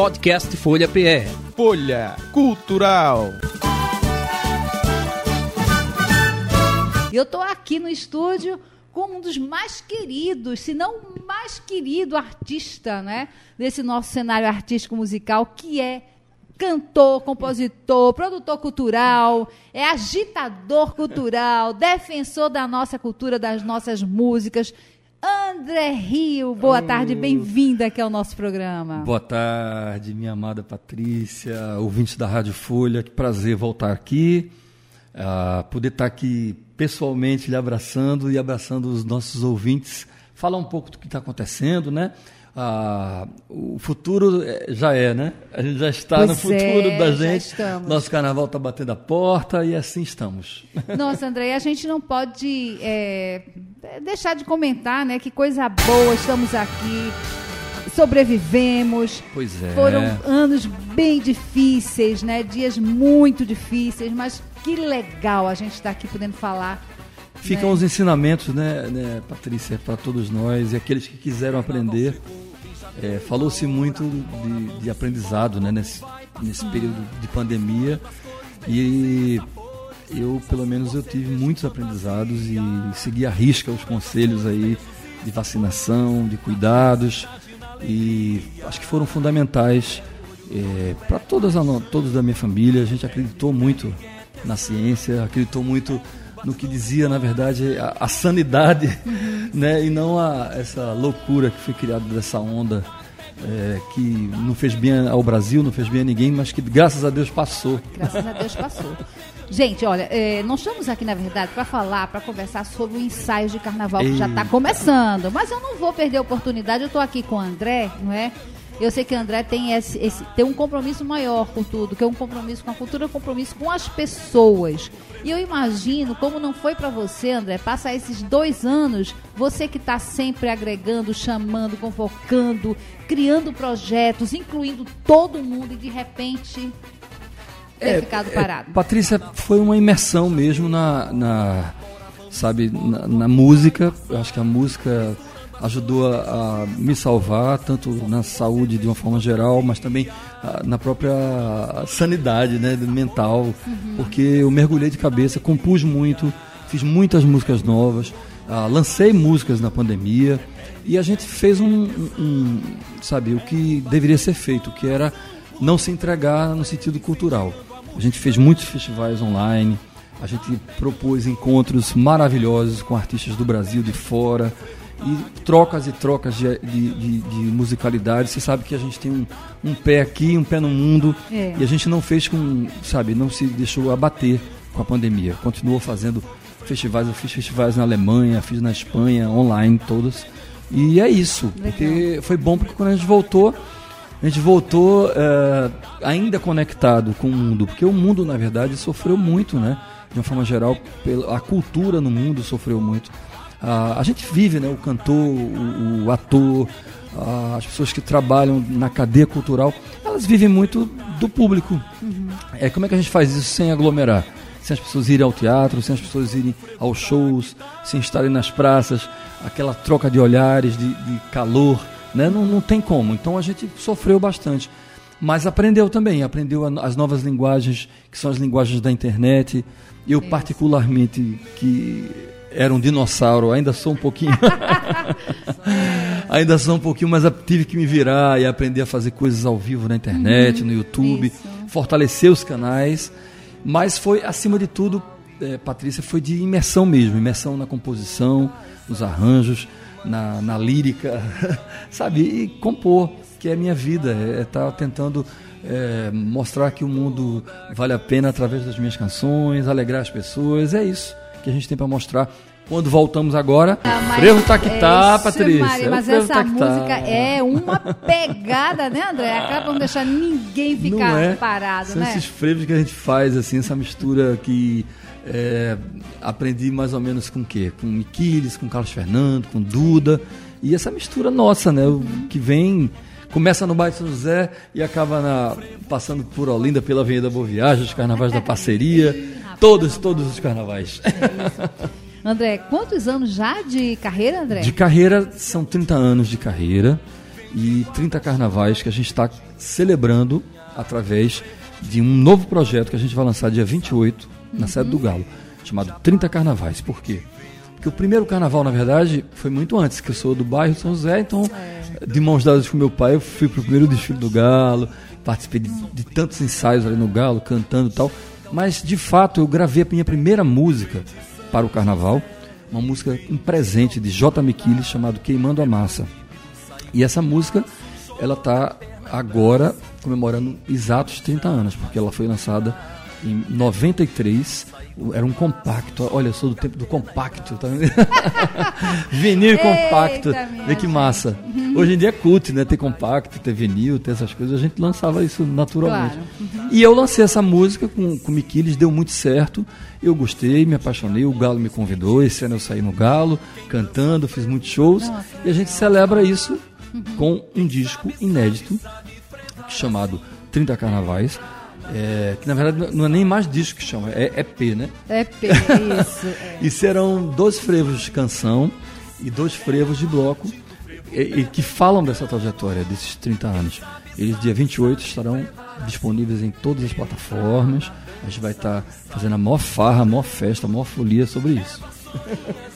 Podcast Folha PR. Folha Cultural. Eu estou aqui no estúdio com um dos mais queridos, se não o mais querido artista, né, desse nosso cenário artístico musical, que é cantor, compositor, produtor cultural, é agitador cultural, defensor da nossa cultura, das nossas músicas. André Rio, boa tarde, bem-vinda aqui ao nosso programa. Boa tarde, minha amada Patrícia, ouvinte da Rádio Folha, que prazer voltar aqui, uh, poder estar aqui pessoalmente lhe abraçando e abraçando os nossos ouvintes, falar um pouco do que está acontecendo, né? Ah, o futuro é, já é, né? A gente já está Pois no futuro é, da já gente. estamos. Nosso carnaval está batendo a porta e assim estamos. Nossa, André, a gente não pode é, deixar de comentar, né? Que coisa boa, estamos aqui, sobrevivemos. Pois é. Foram anos bem difíceis, né? Dias muito difíceis, mas que legal a gente estar aqui podendo falar. Ficam né? os ensinamentos, né, né Patrícia, para todos nós e aqueles que quiseram aprender. É, Falou-se muito de, de aprendizado né, nesse, nesse período de pandemia e eu, pelo menos, eu tive muitos aprendizados e segui à risca os conselhos aí de vacinação, de cuidados e acho que foram fundamentais para todas a todos da minha família. A gente acreditou muito na ciência, acreditou muito no que dizia, na verdade, a, a sanidade, né? E não a, essa loucura que foi criada dessa onda é, que não fez bem ao Brasil, não fez bem a ninguém, mas que graças a Deus passou. Graças a Deus passou. Gente, olha, é, nós estamos aqui, na verdade, para falar, para conversar sobre o ensaio de carnaval que já está começando. Mas eu não vou perder a oportunidade, eu estou aqui com o André, não é? Eu sei que o André tem, esse, esse- tem um compromisso maior com tudo, que é um compromisso com a cultura, um compromisso com as pessoas. E eu imagino como não foi para você, André, passar esses dois anos, você que está sempre agregando, chamando, convocando, criando projetos, incluindo todo mundo e de repente ter ficado parado. Patrícia, foi uma imersão mesmo na, na sabe, na, na música. Eu acho que a música ajudou a, a me salvar, tanto na saúde de uma forma geral, mas também ah, na própria sanidade né, mental, porque eu mergulhei de cabeça, compus muito, fiz muitas músicas novas, ah, lancei músicas na pandemia e a gente fez um, um- um, sabe, o que deveria ser feito, que era não se entregar no sentido cultural. A gente fez muitos festivais online, a gente propôs encontros maravilhosos com artistas do Brasil, de fora, e trocas e trocas de, de, de- de musicalidade. Você sabe que a gente tem um, um pé aqui, um pé no mundo, É. e a gente não fez com, sabe, não se deixou abater com a pandemia. Continuou fazendo festivais, eu fiz festivais na Alemanha, fiz na Espanha, online, todos. E é isso, foi bom porque quando a gente voltou, a gente voltou eh, ainda conectado com o mundo, porque o mundo, na verdade, sofreu muito, né? De uma forma geral, a cultura no mundo sofreu muito. Ah, a gente vive, né? O cantor, o, o ator, ah, as pessoas que trabalham na cadeia cultural, elas vivem muito do público. É, como é que a gente faz isso sem aglomerar? Sem as pessoas irem ao teatro, sem as pessoas irem aos shows, sem estarem nas praças, aquela troca de olhares, de, de calor, né? Não, não tem como. Então a gente sofreu bastante. Mas aprendeu também, aprendeu as novas linguagens, que são as linguagens da internet. Eu, particularmente, que era um dinossauro, ainda sou um pouquinho. ainda sou um pouquinho, mas tive que me virar e aprender a fazer coisas ao vivo na internet, no YouTube, isso. fortalecer os canais. Mas foi, acima de tudo, eh, Patrícia, foi de imersão mesmo imersão na composição, nos arranjos, na, na lírica, sabe? E compor, que é a minha vida, é estar tentando eh, mostrar que o mundo vale a pena através das minhas canções, alegrar as pessoas, é isso que a gente tem para mostrar. Quando voltamos agora, Ah, mas frevo tá que tá, é isso, Patrícia. Maria, mas frevo essa tá tá. música é uma pegada, né, André? Acaba não deixar ninguém ficar Não é? parado, São né? esses frevos que a gente faz, assim, essa mistura que é, aprendi mais ou menos com o quê? Com Miquiles, com Carlos Fernando, com Duda. E essa mistura nossa, né? O que vem, começa no bairro São José e acaba na, passando por Olinda, pela Avenida Boa Viagem, os carnavais da parceria. Todos, todos os carnavais. André, quantos anos já de carreira, André? De carreira, são 30 anos de carreira. e 30 carnavais que a gente está celebrando através de um novo projeto que a gente vai lançar dia 28 na sede do Galo, chamado 30 Carnavais. Por quê? Porque o primeiro carnaval, na verdade, foi muito antes, que eu sou do bairro São José, então, de mãos dadas com meu pai, eu fui pro primeiro desfile do Galo, participei de, de tantos ensaios ali no Galo, cantando e tal. Mas, de fato, eu gravei a minha primeira música para o carnaval, uma música, um presente de J. Miquiles, chamado Queimando a Massa. E essa música, ela tá agora comemorando exatos 30 anos, porque ela foi lançada em 93. Era um compacto. Olha, eu sou do tempo do compacto. Tá? vinil e compacto. Vê que massa. Hoje em dia é cult, né? Ter compacto, ter vinil, ter essas coisas. A gente lançava isso naturalmente. Claro. E eu lancei essa música com, com o Miquiles, deu muito certo. Eu gostei, me apaixonei. O Galo me convidou. Esse ano eu saí no Galo, cantando, fiz muitos shows. Nossa. E a gente celebra isso com um disco inédito chamado 30 Carnavais. É, que na verdade não é nem mais disco que chama, é EP, né? É P, isso. é. E serão dois frevos de canção e dois frevos de bloco e, e que falam dessa trajetória, desses 30 anos. Eles, dia 28, estarão disponíveis em todas as plataformas. A gente vai estar fazendo a maior farra, a maior festa, a maior folia sobre isso.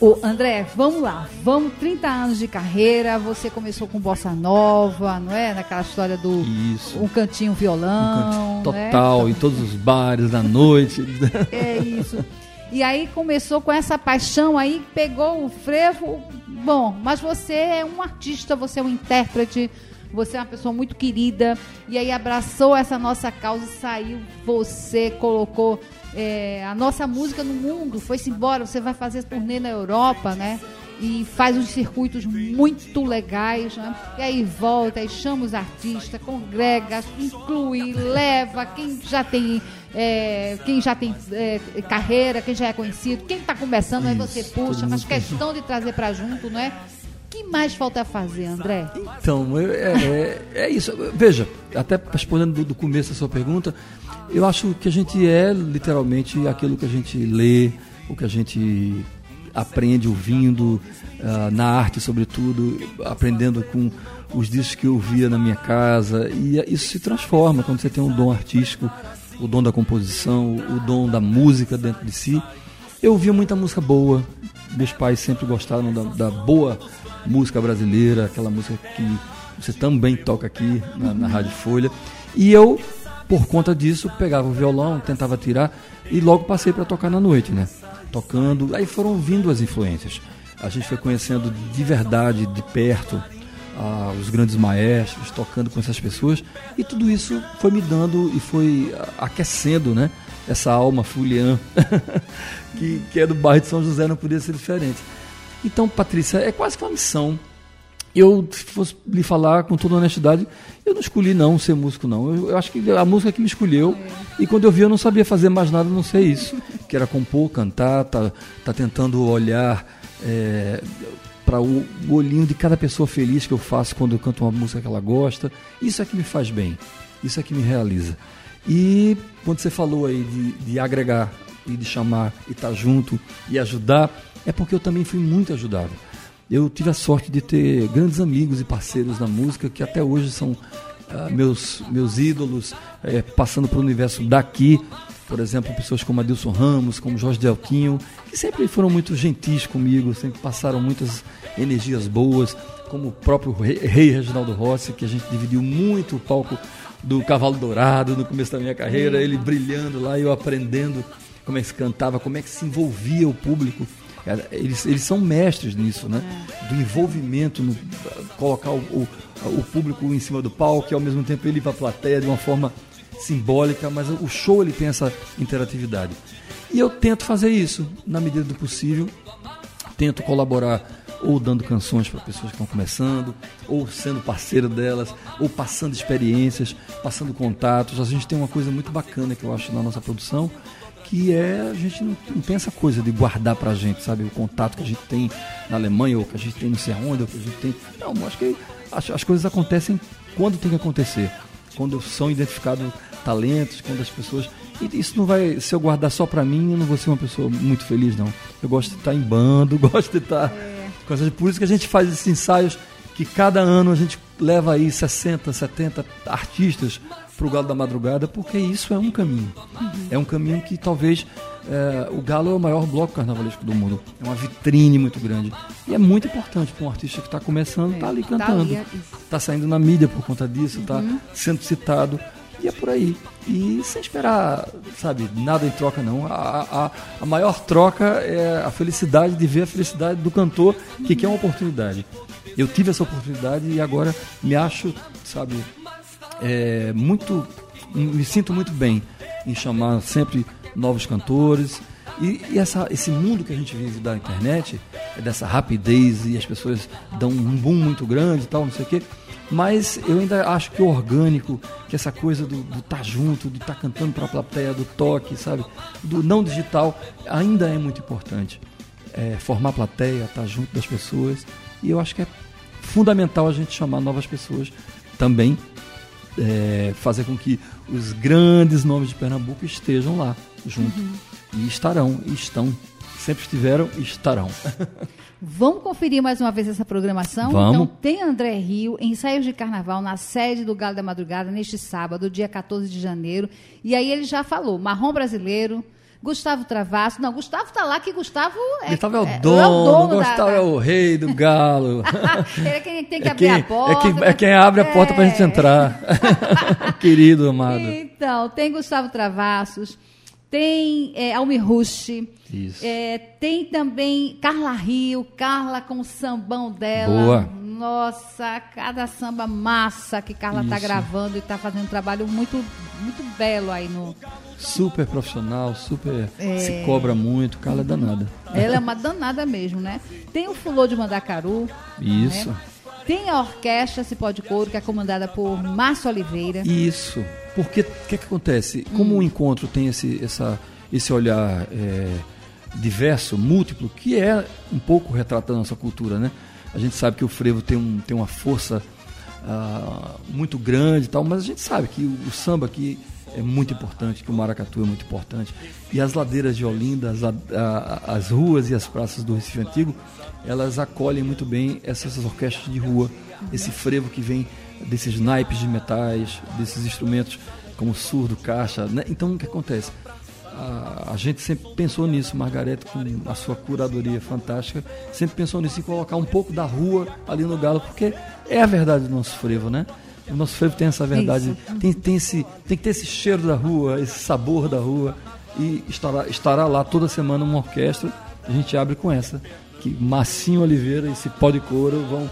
Ô, André, vamos lá. Vamos, 30 anos de carreira. Você começou com bossa nova, não é? Naquela história do Isso. um cantinho violão. Um né? canto total, em todos os bares da noite. É isso. E aí começou com essa paixão aí, pegou o frevo. Bom, mas você é um artista, você é um intérprete, você é uma pessoa muito querida. E aí abraçou essa nossa causa, saiu, você colocou é, a nossa música no mundo, foi-se embora, você vai fazer turnê na Europa, né? E faz uns circuitos muito legais, né? E aí volta, aí chama os artistas, congrega, inclui, leva quem já tem, é, quem já tem é, carreira, quem já é conhecido, quem está começando, aí você Isso, puxa, faz mundo questão de trazer para junto, não é? Que mais falta fazer, André? Então, eu- é, é, é isso. Veja, até respondendo do, do começo da sua pergunta, eu acho que a gente é literalmente aquilo que a gente lê, o que a gente aprende ouvindo, ah, na arte sobretudo, aprendendo com os discos que eu via na minha casa. E é- isso se transforma quando você tem um dom artístico, o dom da composição, o dom da música dentro de si. Eu ouvia muita música boa. Meus pais sempre gostaram da, da boa música brasileira, aquela música que você também toca aqui na, na Rádio Folha. E eu, por conta disso, pegava o violão, tentava tirar e logo passei para tocar na noite, né? Tocando. Aí foram vindo as influências. A gente foi conhecendo de verdade, de perto, ah, os grandes maestros, tocando com essas pessoas, e tudo isso foi me dando e foi aquecendo, né? Essa alma fuliã que, que é do bairro de São José, não podia ser diferente. Então, Patrícia, é quase que uma missão. Eu, se fosse lhe falar com toda honestidade, eu não escolhi não ser músico, não. Eu, eu acho que a música que me escolheu, e quando eu vi eu não sabia fazer mais nada, não sei isso. Que era compor, cantar, tá, tá tentando olhar é, para o, o olhinho de cada pessoa feliz que eu faço quando eu canto uma música que ela gosta. Isso é que me faz bem, isso é que me realiza. E quando você falou aí de, de agregar e de chamar e estar junto e ajudar, é porque eu também fui muito ajudado. Eu tive a sorte de ter grandes amigos e parceiros na música que até hoje são ah, meus, meus ídolos, eh, passando para o universo daqui. Por exemplo, pessoas como Adilson Ramos, como Jorge Delquinho, que sempre foram muito gentis comigo, sempre passaram muitas energias boas, como o próprio rei, rei Reginaldo Rossi, que a gente dividiu muito o palco do Cavalo Dourado no começo da minha carreira, ele brilhando lá e eu aprendendo como é que se cantava, como é que se envolvia o público. Eles, eles são mestres nisso, né? Do envolvimento, no, colocar o, o, o público em cima do palco e ao mesmo tempo ele ir para a plateia de uma forma simbólica, mas o show ele tem essa interatividade. E eu tento fazer isso na medida do possível, tento colaborar ou dando canções para pessoas que estão começando, ou sendo parceiro delas, ou passando experiências, passando contatos. A gente tem uma coisa muito bacana que eu acho na nossa produção, que é a gente não, não tem essa coisa de guardar pra gente, sabe? O contato que a gente tem na Alemanha, ou que a gente tem não sei aonde, ou que a gente tem. Não, acho que as, as coisas acontecem quando tem que acontecer. Quando são identificados talentos, quando as pessoas. E isso não vai. Se eu guardar só pra mim, eu não vou ser uma pessoa muito feliz, não. Eu gosto de estar em bando, gosto de estar. essas- Por isso que a gente faz esses ensaios que cada ano a gente leva aí 60, 70 artistas para o Galo da Madrugada, porque isso é um caminho. É um caminho que talvez é, o Galo é o maior bloco carnavalesco do mundo. É uma vitrine muito grande. E é muito importante para um artista que está começando, está ali tá cantando. ali, é Está saindo na mídia por conta disso, está sendo citado. E é por aí. E sem esperar, sabe, nada em troca não. A, a, a maior troca é a felicidade de ver a felicidade do cantor que quer uma oportunidade. Eu tive essa oportunidade e agora me acho, sabe, é, muito. Me sinto muito bem em chamar sempre novos cantores. E, e essa, esse mundo que a gente vive da internet, é dessa rapidez e as pessoas dão um boom muito grande e tal, não sei o quê. Mas eu ainda acho que o orgânico, que essa coisa do estar tá junto, do estar tá cantando para a plateia, do toque, sabe? Do não digital, ainda é muito importante. É, formar plateia, estar tá junto das pessoas. E eu acho que é fundamental a gente chamar novas pessoas também, é, fazer com que os grandes nomes de Pernambuco estejam lá junto. Uhum. E estarão, e estão. Sempre estiveram e estarão. Vamos conferir mais uma vez essa programação? Vamos. Então, tem André Rio, ensaios de carnaval na sede do Galo da Madrugada, neste sábado, dia 14 de janeiro. E aí ele já falou, marrom brasileiro, Gustavo Travasso. Não, Gustavo tá lá, que Gustavo é. Gustavo é o dono, é o dono Gustavo da... é o rei do galo. Ele é quem tem que é abrir quem, a porta. É quem, é quem abre a porta é. pra gente entrar. Querido amado. Então, tem Gustavo Travassos, tem é, Almi Rush, é, tem também Carla Rio, Carla com o sambão dela. Boa nossa, cada samba massa que Carla está gravando e está fazendo um trabalho muito, muito belo aí no. Super profissional, super. É... Se cobra muito, Carla é danada. Ela é uma danada mesmo, né? Tem o Fulô de Mandacaru. Isso. Né? Tem a orquestra Cipó de Couro, que é comandada por Márcio Oliveira. Isso. Porque o que, que acontece? Como hum. o encontro tem esse, essa, esse olhar é, diverso, múltiplo, que é um pouco retratando a nossa cultura, né? A gente sabe que o frevo tem, um, tem uma força uh, muito grande e tal, mas a gente sabe que o, o, samba aqui é muito importante, que o maracatu é muito importante. E as ladeiras de Olinda, as, a, as ruas e as praças do Recife Antigo, elas acolhem muito bem essas orquestras de rua, esse frevo que vem desses naipes de metais, desses instrumentos como surdo, caixa. Né? Então o que acontece? a, a, gente sempre pensou nisso, Margarete, com a sua curadoria fantástica, sempre pensou nisso, em colocar um pouco da rua ali no Galo, porque é a verdade do nosso frevo, né? O nosso frevo tem essa verdade, tem, tem, esse, tem que ter esse cheiro da rua, esse sabor da rua, e estará, estará lá toda semana uma orquestra, a gente abre com essa, que Massinho Oliveira e Cipó de Couro vão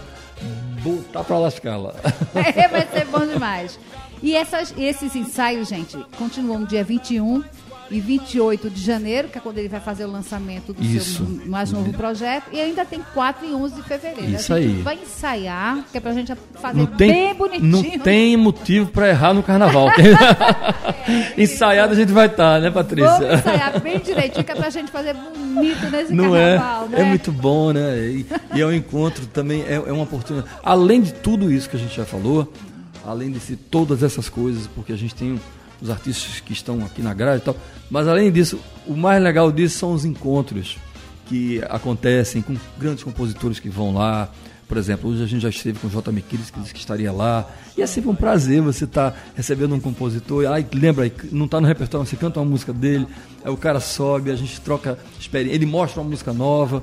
botar para lascar lá. É, vai ser bom demais. E essas, esses ensaios, gente, continuam no dia 21 e 28 de janeiro, que é quando ele vai fazer o lançamento do Isso. seu mais novo projeto, e ainda tem 4 e 11 de fevereiro. Isso aí. vai ensaiar, que é pra gente fazer não tem, bem bonitinho. Não tem motivo para errar no carnaval. é, Ensaiado a gente vai estar, tá, né, Patrícia? Vamos ensaiar bem direitinho, que é pra gente fazer bonito nesse não carnaval, é? né? É muito bom, né? E, e é um encontro também, é, é uma oportunidade. Além de tudo isso que a gente já falou, além de todas essas coisas, porque a gente tem os artistas que estão aqui na grade e tal. Mas além disso, o mais legal disso são os encontros que acontecem com grandes compositores que vão lá. Por exemplo, hoje a gente já esteve com o J. Miquiles, que disse que estaria lá. E é sempre um prazer você estar tá recebendo um compositor. Ai, lembra, não está no repertório, você canta uma música dele, aí o cara sobe, a gente troca experiência, ele mostra uma música nova.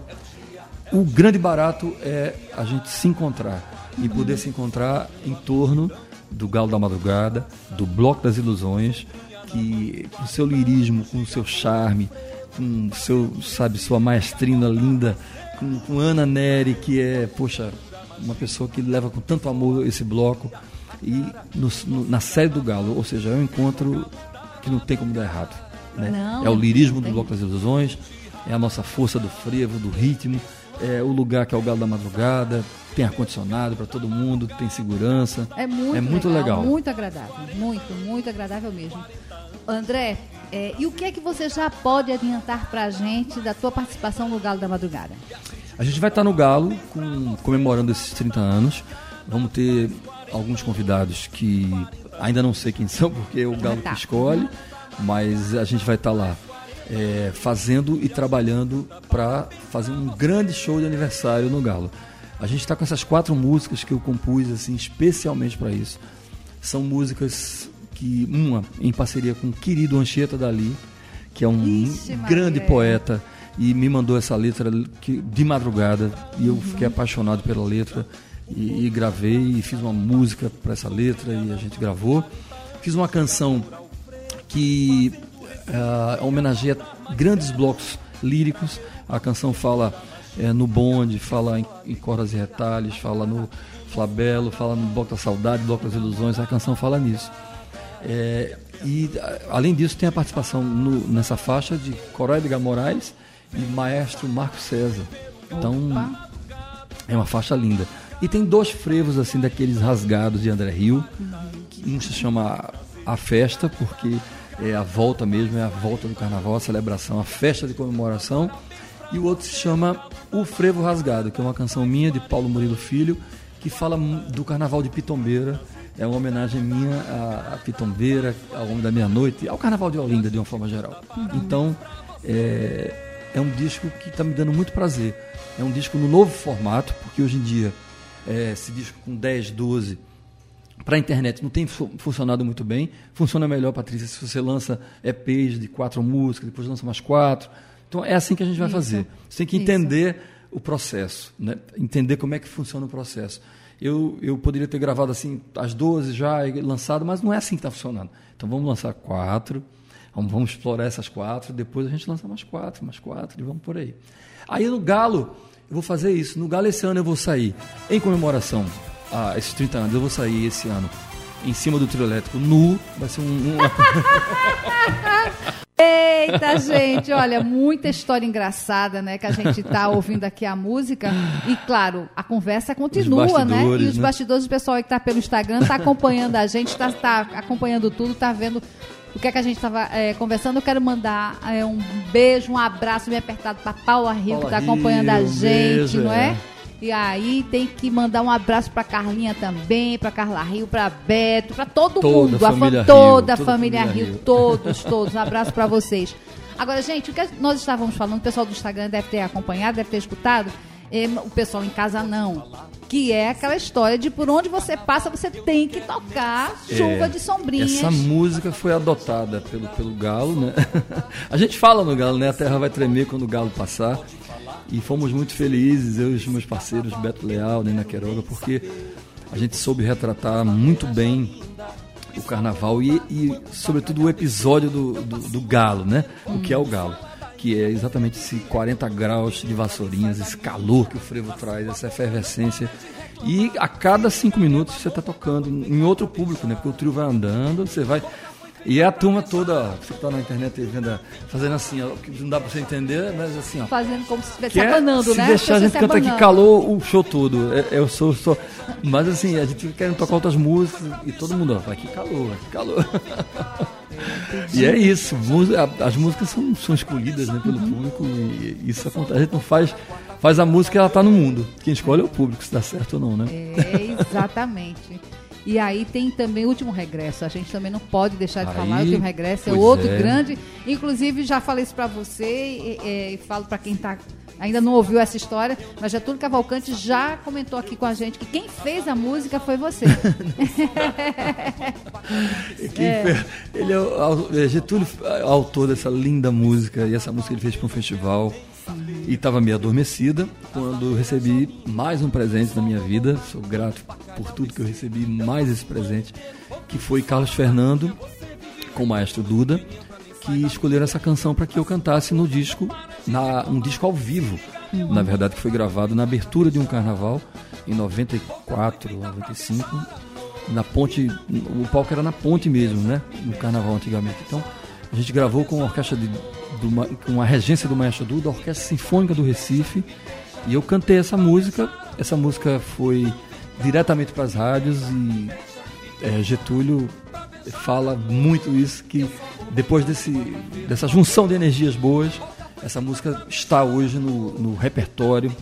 O grande barato é a gente se encontrar e poder se encontrar em torno do Galo da Madrugada, do Bloco das Ilusões, que com seu lirismo, com seu charme, com seu, sabe, sua maestrina linda, com, com Ana Neri, que é, poxa, uma pessoa que leva com tanto amor esse bloco, e no, no, na série do Galo, ou seja, é um encontro que não tem como dar errado. Né? Não, é o lirismo do Bloco das Ilusões, é a nossa força do frevo, do ritmo, é o lugar que é o Galo da Madrugada, tem ar-condicionado para todo mundo, tem segurança. É muito, é muito legal, legal, Muito agradável. Muito, muito agradável mesmo. André, é, e o que é que você já pode adiantar para a gente da tua participação no Galo da Madrugada? A gente vai estar no Galo com, comemorando esses 30 anos. Vamos ter alguns convidados que ainda não sei quem são, porque é o Galo tá. que escolhe, mas a gente vai estar lá é, fazendo e trabalhando para fazer um grande show de aniversário no Galo. A gente está com essas quatro músicas que eu compus assim especialmente para isso. São músicas que uma em parceria com o querido Anchieta Dali, que é um Ixi, grande Maria. poeta e me mandou essa letra que, de madrugada e eu fiquei apaixonado pela letra e, e gravei e fiz uma música para essa letra e a gente gravou. Fiz uma canção que ah, homenageia grandes blocos líricos. A canção fala eh, no bonde, fala em, em cordas e retalhos, fala no flabelo, fala no bloco da saudade, bloco das ilusões. A canção fala nisso. É, e além disso tem a participação no- nessa faixa de Corói Edgar Moraes e maestro Marco César. Então Opa. é uma faixa linda. E tem dois frevos assim daqueles rasgados de André Rio. que Um se chama A Festa, porque é a volta mesmo, é a volta do carnaval, a celebração, a festa de comemoração. E o outro se chama O Frevo Rasgado, que é uma canção minha de Paulo Murilo Filho, que fala do carnaval de Pitombeira. É uma homenagem minha à, à Pitombeira, ao Homem da Meia-Noite, ao carnaval de Olinda, de uma forma geral. Então, é, é um disco que está me dando muito prazer. É um disco no novo formato, porque hoje em dia é, esse disco com 10, 12 para a internet não tem fu- funcionado muito bem. Funciona melhor, Patrícia, se você lança EPs de quatro músicas, depois lança mais quatro. Então é assim que a gente vai Isso. fazer. Você tem que Isso. entender o processo, né? entender como é que funciona o processo. Eu, eu poderia ter gravado assim às 12 já e lançado, mas não é assim que está funcionando. Então vamos lançar quatro, vamos, vamos explorar essas quatro, depois a gente lança mais quatro, mais quatro e vamos por aí. Aí no Galo, eu vou fazer isso. No Galo esse ano eu vou sair em comemoração a esses 30 anos, eu vou sair esse ano em cima do trio elétrico nu, vai ser um, um Eita, gente, olha, muita história engraçada, né? Que a gente tá ouvindo aqui a música. E, claro, a conversa continua, né? E os né? bastidores, o pessoal aí que tá pelo Instagram tá acompanhando a gente, tá, tá acompanhando tudo, tá vendo o que é que a gente tava é, conversando. Eu quero mandar é, um beijo, um abraço bem apertado pra Paula Rio, que Paula tá acompanhando a Rio, um gente, beijo, não é? é. E aí tem que mandar um abraço pra Carlinha também, pra Carla Rio, pra Beto, pra todo Toda mundo, a a fam- família Rio, toda a a família família Rio, Rio. todos, todos. Um abraço pra vocês. Agora, gente, o que nós estávamos falando, o pessoal do Instagram deve ter acompanhado, deve ter escutado, eh, o pessoal em casa não. Que é aquela história de por onde você passa, você tem que tocar chuva É, de sombrinhas. Essa música foi adotada pelo, pelo Galo, né? A gente fala no Galo, né? A terra vai tremer quando o Galo passar. E fomos muito felizes, eu e os meus parceiros, Beto Leal, Nina Queiroga, porque a gente soube retratar muito bem o carnaval e, e, sobretudo, o episódio do, do, do Galo, né? O que é o Galo. Que é exatamente esse 40 graus de vassourinhas, esse calor que o frevo traz, essa efervescência. E a cada cinco minutos você está tocando em outro público, né? Porque o trio vai andando, você vai. E é a turma toda, você está na internet vendo, fazendo assim, ó, que não dá para você entender, mas assim, ó. Fazendo como se estivesse Que se é, abanando, se né? deixar a gente se canta aqui calor o show todo. É- Eu sou só. Mas assim, a gente querendo tocar outras músicas e todo mundo, ó, vai que calor, que calor. E é isso, as músicas são, são escolhidas né, pelo Uhum. público e isso acontece. A gente não faz, faz a música e ela tá no mundo. Quem escolhe é o público, se dá certo ou não, né? É, exatamente. E aí tem também o último regresso. A gente também não pode deixar de Aí, falar. O último regresso é outro é. grande. Inclusive, já falei isso pra você e, e- falo pra quem tá, ainda não ouviu essa história, mas Getúlio Cavalcante já comentou aqui com a gente que quem fez a música foi você. Quem fez- Ele é, o- au- é Getúlio, é autor dessa linda música, e essa música ele fez para um festival. E estava meio adormecida quando eu recebi mais um presente na minha vida. Sou grato por tudo que eu recebi, mais esse presente, que foi Carlos Fernando com o maestro Duda, que escolheram essa canção para que eu cantasse no disco, na, um disco ao vivo, na verdade, que foi gravado na abertura de um carnaval em 94, 95 na ponte, o palco era na ponte mesmo, né? No carnaval antigamente. Então, a gente gravou com a orquestra de, do com a regência do Maestro Duda, a Orquestra Sinfônica do Recife, e eu cantei essa música. Essa música foi diretamente para as rádios e é, Getúlio fala muito isso que depois desse, dessa junção de energias boas, essa música está hoje no, no repertório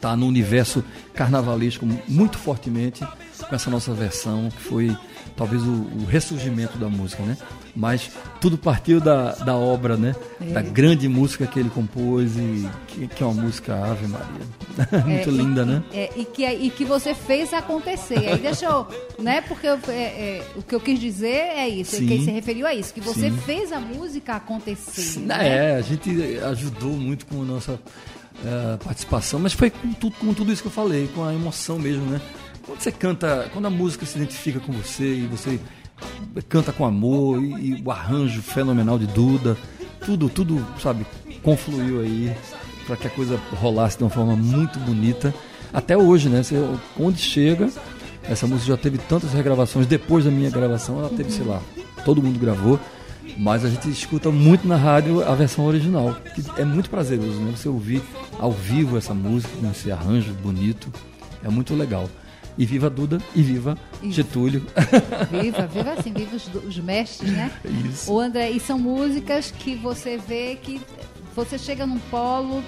tá no universo carnavalesco muito fortemente com essa nossa versão, que foi talvez o, o ressurgimento da música, né? Mas tudo partiu da, da obra, né? É. Da grande música que ele compôs e que, que é uma música Ave Maria. Muito é, linda, e, né? É, e, que, e que você fez acontecer. Aí deixa eu, né? Porque eu, é, é, o que eu quis dizer é isso, Sim. que se referiu a isso, que você Sim. fez a música acontecer. Sim, né? É, a gente ajudou muito com a nossa uh, participação, mas foi com tudo, com tudo isso que eu falei, com a emoção mesmo, né? Quando você canta, quando a música se identifica com você e você canta com amor e, e o arranjo fenomenal de Duda, tudo, tudo, sabe, confluiu aí para que a coisa rolasse de uma forma muito bonita. Até hoje, né? Você, onde chega, essa música já teve tantas regravações. Depois da minha gravação, ela teve, sei lá, todo mundo gravou. Mas a gente escuta muito na rádio a versão original, que é muito prazeroso, né? Você ouvir ao vivo essa música, com esse arranjo bonito, é muito legal. E viva Duda e viva Isso. Getúlio. Viva, viva assim, viva os, os mestres, né? Isso. O André, e são músicas que você vê que você chega num polo,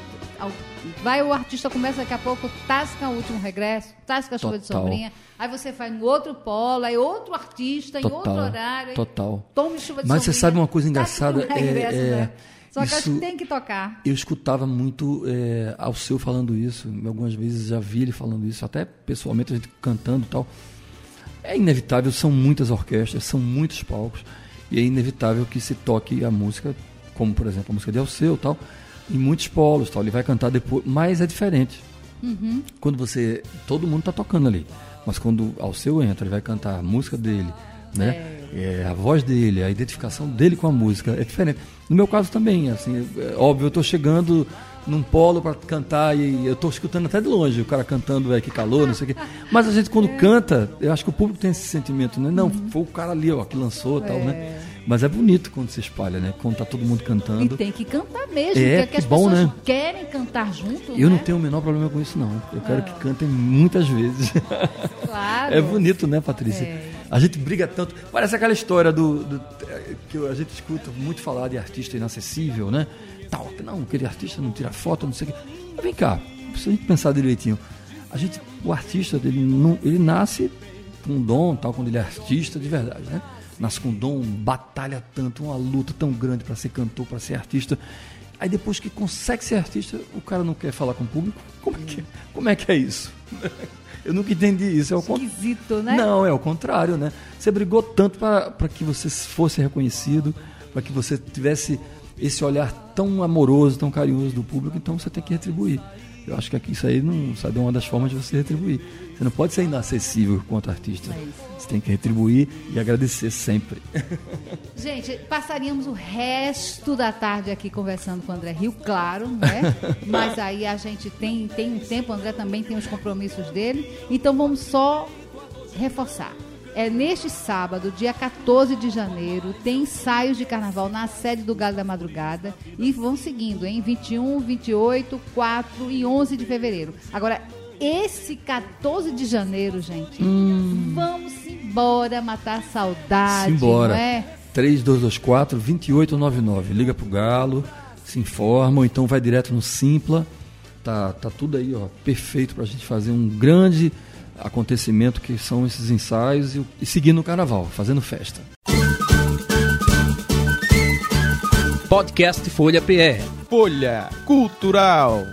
vai o artista começa daqui a pouco, tasca o último regresso, tasca a chuva de sombrinha, aí você vai no outro polo, aí outro artista, total, em outro horário, total. tome chuva de Mas sombrinha. você sabe uma coisa engraçada? Regresso, é, é, né? Só que acho que tem que tocar. Eu escutava muito é, ao seu falando isso, algumas vezes já vi ele falando isso, até pessoalmente a gente cantando e tal. É inevitável, são muitas orquestras, são muitos palcos, e é inevitável que se toque a música, como por exemplo a música de Alceu tal, em muitos polos, tal. Ele vai cantar depois, mas é diferente. Uhum. Quando você. Todo mundo está tocando ali. Mas quando Alceu entra, ele vai cantar a música dele, né? É é, a voz dele, a identificação dele com a música é diferente. No meu caso também, assim, é, óbvio, eu estou chegando num polo para cantar e eu estou escutando até de longe o cara cantando, é que calor, não sei o quê. Mas a gente quando é. canta, eu acho que o público tem esse sentimento, né? Não, uhum. foi o cara ali, ó, que lançou, tal, né? É. Mas é bonito quando se espalha, né? Quando tá todo mundo cantando. E tem que cantar mesmo, é, porque que as bom, pessoas né? querem cantar junto. Eu né? não tenho o menor problema com isso, não. Eu quero ah. que cantem muitas vezes. Claro. é bonito, né, Patrícia? É. A gente briga tanto. Parece aquela história do, do, que a gente escuta muito falar de artista inacessível, né? Tal, não, aquele artista não tira foto, não sei o quê. Mas vem cá, se a gente pensar direitinho, a gente, o artista ele, não, ele nasce com um dom, tal, quando ele é artista de verdade, né? Nasce com um dom, batalha tanto, uma luta tão grande para ser cantor, para ser artista. Aí depois que consegue ser artista, o cara não quer falar com o público. Como é que, como é, que é isso? Eu nunca entendi isso. É o Esquisito, né? Não, é o contrário, né? Você brigou tanto para que você fosse reconhecido, para que você tivesse esse olhar tão amoroso, tão carinhoso do público, então você tem que retribuir. Eu acho que isso aí não sabe é uma das formas de você retribuir. Você não pode ser inacessível quanto artista. É você tem que retribuir e agradecer sempre. Gente, passaríamos o resto da tarde aqui conversando com o André Rio, claro, né? Mas aí a gente tem, tem um tempo, o André também tem os compromissos dele. Então vamos só reforçar. É neste sábado, dia 14 de janeiro, tem ensaios de carnaval na sede do Galo da Madrugada e vão seguindo, em 21, 28, 4 e 11 de fevereiro. Agora, esse 14 de janeiro, gente, hum. vamos embora matar a saudade, Simbora. não é? 3224 2899. Liga pro Galo, se informa, ou então vai direto no Simpla. Tá, tá tudo aí, ó, perfeito pra gente fazer um grande acontecimento que são esses ensaios e, e seguindo o carnaval, fazendo festa. Podcast Folha PR. Folha Cultural.